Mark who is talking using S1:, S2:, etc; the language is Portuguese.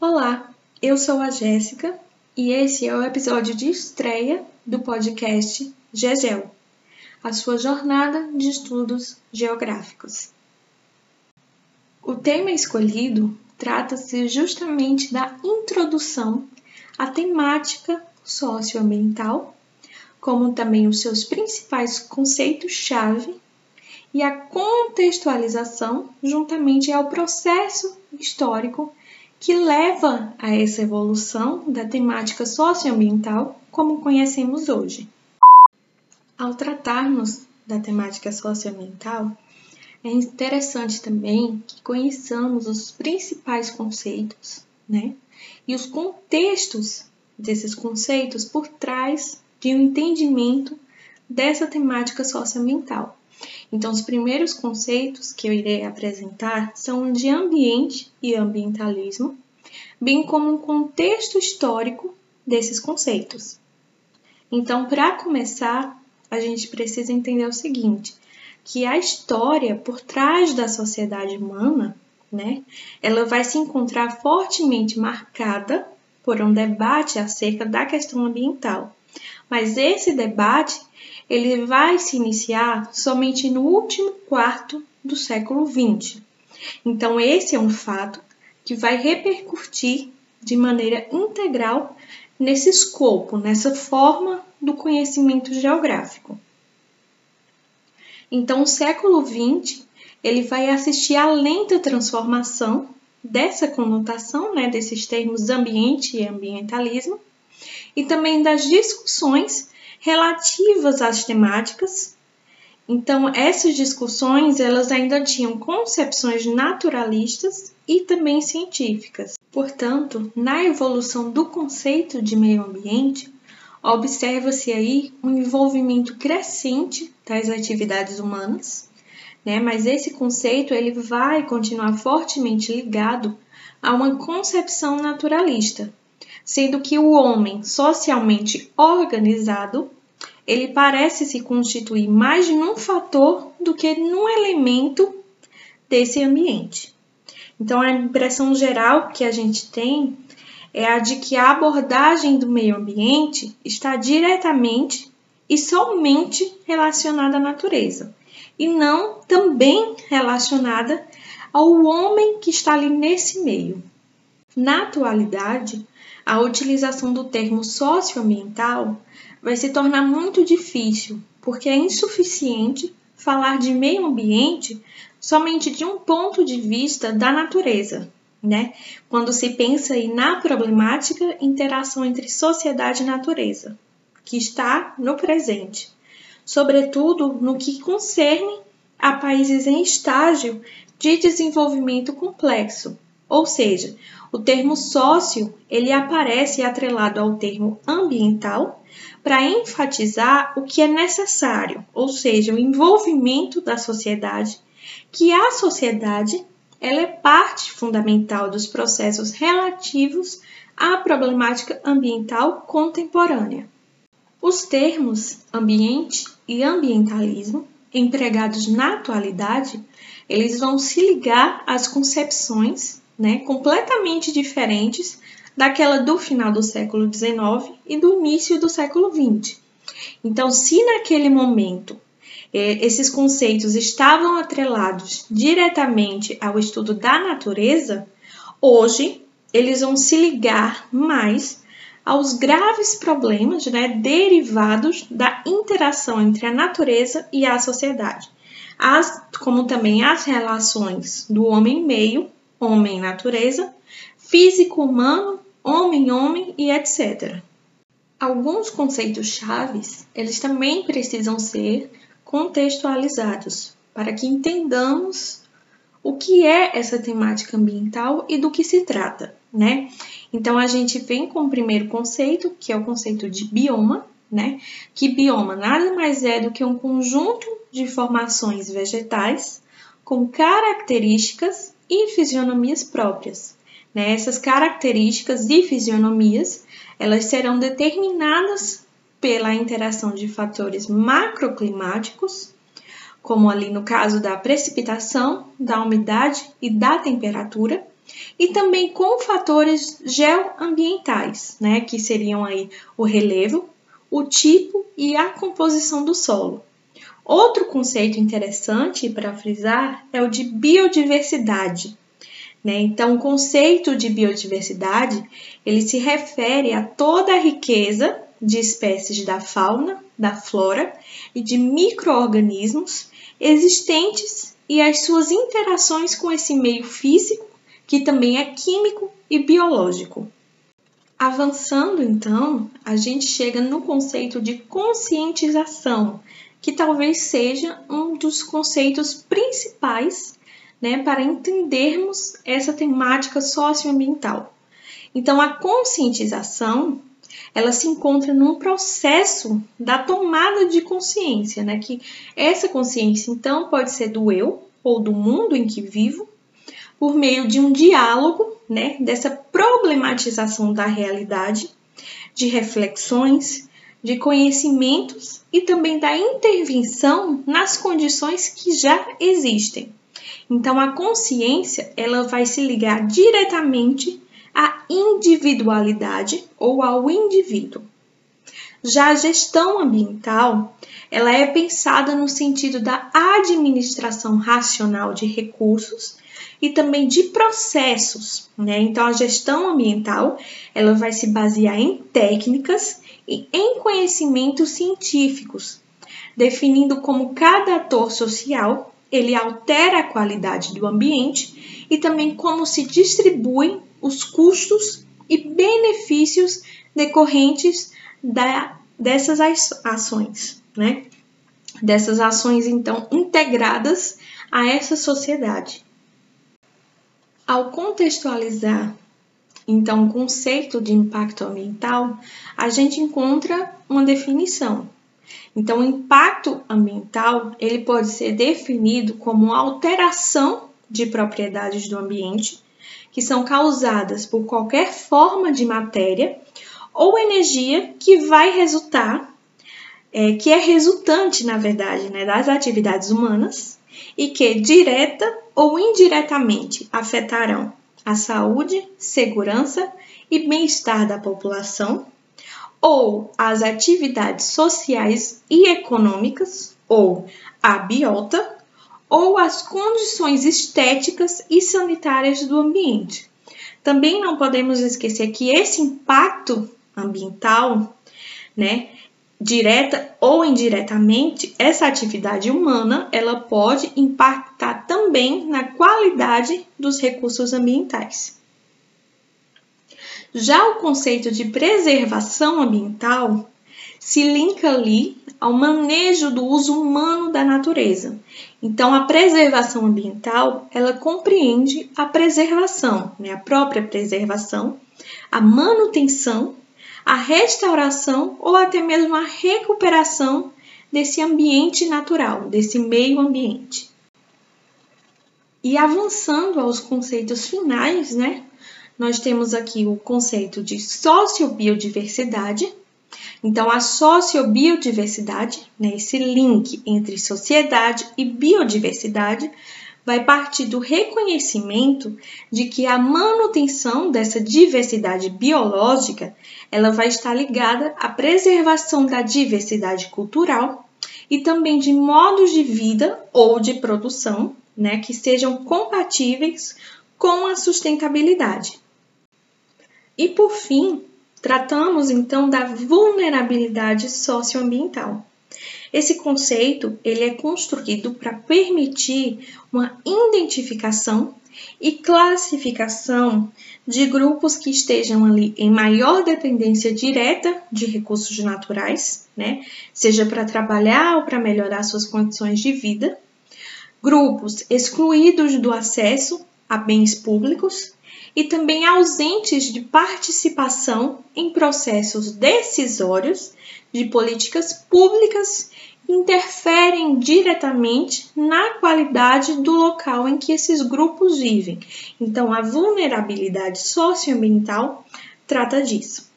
S1: Olá, eu sou a Jéssica e esse é o episódio de estreia do podcast GEGEL, a sua jornada de estudos geográficos. O tema escolhido trata-se justamente da introdução à temática socioambiental, como também os seus principais conceitos-chave e a contextualização juntamente ao processo histórico que leva a essa evolução da temática socioambiental como conhecemos hoje. Ao tratarmos da temática socioambiental, é interessante também que conheçamos os principais conceitos, né? E os contextos desses conceitos por trás de um entendimento dessa temática socioambiental. Então, os primeiros conceitos que eu irei apresentar são de ambiente e ambientalismo, bem como um contexto histórico desses conceitos. Então, para começar, a gente precisa entender o seguinte: que a história por trás da sociedade humana, né, ela vai se encontrar fortemente marcada por um debate acerca da questão ambiental. Mas esse debate ele vai se iniciar somente no último quarto do século XX. Então, esse é um fato que vai repercutir de maneira integral nesse escopo, nessa forma do conhecimento geográfico. Então, o século XX ele vai assistir à lenta transformação dessa conotação, né, desses termos ambiente e ambientalismo, e também das discussões relativas às temáticas. Então, essas discussões elas ainda tinham concepções naturalistas e também científicas. Portanto, na evolução do conceito de meio ambiente, observa-se aí um envolvimento crescente das atividades humanas, né? Mas esse conceito ele vai continuar fortemente ligado a uma concepção naturalista, sendo que o homem socialmente organizado ele parece se constituir mais num fator do que num elemento desse ambiente. Então, a impressão geral que a gente tem é a de que a abordagem do meio ambiente está diretamente e somente relacionada à natureza, e não também relacionada ao homem que está ali nesse meio. Na atualidade, a utilização do termo socioambiental vai se tornar muito difícil, porque é insuficiente falar de meio ambiente somente de um ponto de vista da natureza, né? Quando se pensa aí na problemática interação entre sociedade e natureza, que está no presente, sobretudo no que concerne a países em estágio de desenvolvimento complexo, ou seja, o termo sócio, ele aparece atrelado ao termo ambiental para enfatizar o que é necessário, ou seja, o envolvimento da sociedade, que a sociedade ela é parte fundamental dos processos relativos à problemática ambiental contemporânea. Os termos ambiente e ambientalismo empregados na atualidade, eles vão se ligar às concepções né, completamente diferentes daquela do final do século XIX e do início do século XX. Então, se naquele momento eh, esses conceitos estavam atrelados diretamente ao estudo da natureza, hoje eles vão se ligar mais aos graves problemas né, derivados da interação entre a natureza e a sociedade, as, como também as relações do homem-meio homem-natureza, físico-humano, homem-homem e etc. Alguns conceitos chaves, eles também precisam ser contextualizados para que entendamos o que é essa temática ambiental e do que se trata, né? Então a gente vem com o primeiro conceito, que é o conceito de bioma, né? Que bioma nada mais é do que um conjunto de formações vegetais com características e fisionomias próprias. Né? Essas características e fisionomias elas serão determinadas pela interação de fatores macroclimáticos como ali no caso da precipitação, da umidade e da temperatura, e também com fatores geoambientais, né, que seriam aí o relevo, o tipo e a composição do solo. Outro conceito interessante para frisar é o de biodiversidade. Né? Então, o conceito de biodiversidade ele se refere a toda a riqueza de espécies da fauna, da flora e de microorganismos existentes e as suas interações com esse meio físico, que também é químico e biológico. Avançando então, a gente chega no conceito de conscientização, que talvez seja um dos conceitos principais né, para entendermos essa temática socioambiental. Então, a conscientização ela se encontra num processo da tomada de consciência, né? Que essa consciência, então, pode ser do eu ou do mundo em que vivo, por meio de um diálogo, né? Dessa problematização da realidade, de reflexões, de conhecimentos e também da intervenção nas condições que já existem. Então a consciência, ela vai se ligar diretamente à individualidade ou ao indivíduo. Já a gestão ambiental, ela é pensada no sentido da administração racional de recursos e também de processos, né? Então a gestão ambiental, ela vai se basear em técnicas e em conhecimentos científicos, definindo como cada ator social ele altera a qualidade do ambiente e também como se distribuem os custos e benefícios decorrentes da, dessas ações, né? Dessas ações então integradas a essa sociedade. Ao contextualizar então, o conceito de impacto ambiental, a gente encontra uma definição. Então, o impacto ambiental, ele pode ser definido como alteração de propriedades do ambiente que são causadas por qualquer forma de matéria ou energia que vai resultar, é, que é resultante, na verdade, né, das atividades humanas e que direta ou indiretamente afetarão a saúde, segurança e bem-estar da população, ou as atividades sociais e econômicas, ou a biota, ou as condições estéticas e sanitárias do ambiente. Também não podemos esquecer que esse impacto ambiental, né, direta ou indiretamente, essa atividade humana, ela pode impactar também na qualidade dos recursos ambientais. Já o conceito de preservação ambiental se linka ali ao manejo do uso humano da natureza. Então, a preservação ambiental, ela compreende a preservação, né, a própria preservação, a manutenção a restauração ou até mesmo a recuperação desse ambiente natural, desse meio ambiente. E avançando aos conceitos finais, né? Nós temos aqui o conceito de sociobiodiversidade. Então, a sociobiodiversidade, né, esse link entre sociedade e biodiversidade, vai partir do reconhecimento de que a manutenção dessa diversidade biológica ela vai estar ligada à preservação da diversidade cultural e também de modos de vida ou de produção né, que sejam compatíveis com a sustentabilidade. E por fim, tratamos então da vulnerabilidade socioambiental. Esse conceito ele é construído para permitir uma identificação e classificação de grupos que estejam ali em maior dependência direta de recursos naturais, né? Seja para trabalhar ou para melhorar suas condições de vida, grupos excluídos do acesso a bens públicos e também ausentes de participação em processos decisórios de políticas públicas interferem diretamente na qualidade do local em que esses grupos vivem. Então, a vulnerabilidade socioambiental trata disso.